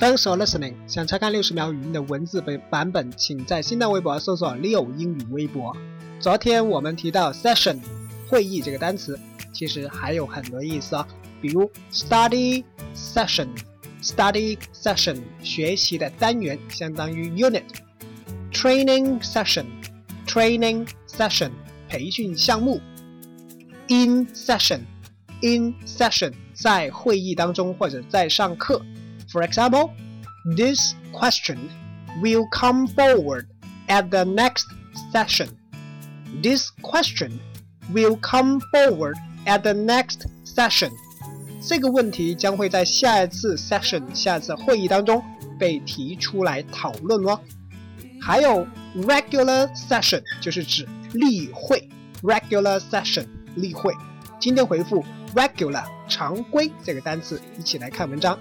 Thanks for listening。想查看六十秒语音的文字本版本，请在新浪微博搜索六英语微博。昨天我们提到 session 会议这个单词，其实还有很多意思哦，比如 study session。Study session 学习的单元相当于 unit。Training session training session 培训项目。In session in session 在会议当中或者在上课。For example, this question will come forward at the next session. This question will come forward at the next session. 这个问题将会在下一次 session 下次会议当中被提出来讨论哦。还有 regular session 就是指例会，regular session 例会。今天回复 regular 常规这个单词，一起来看文章。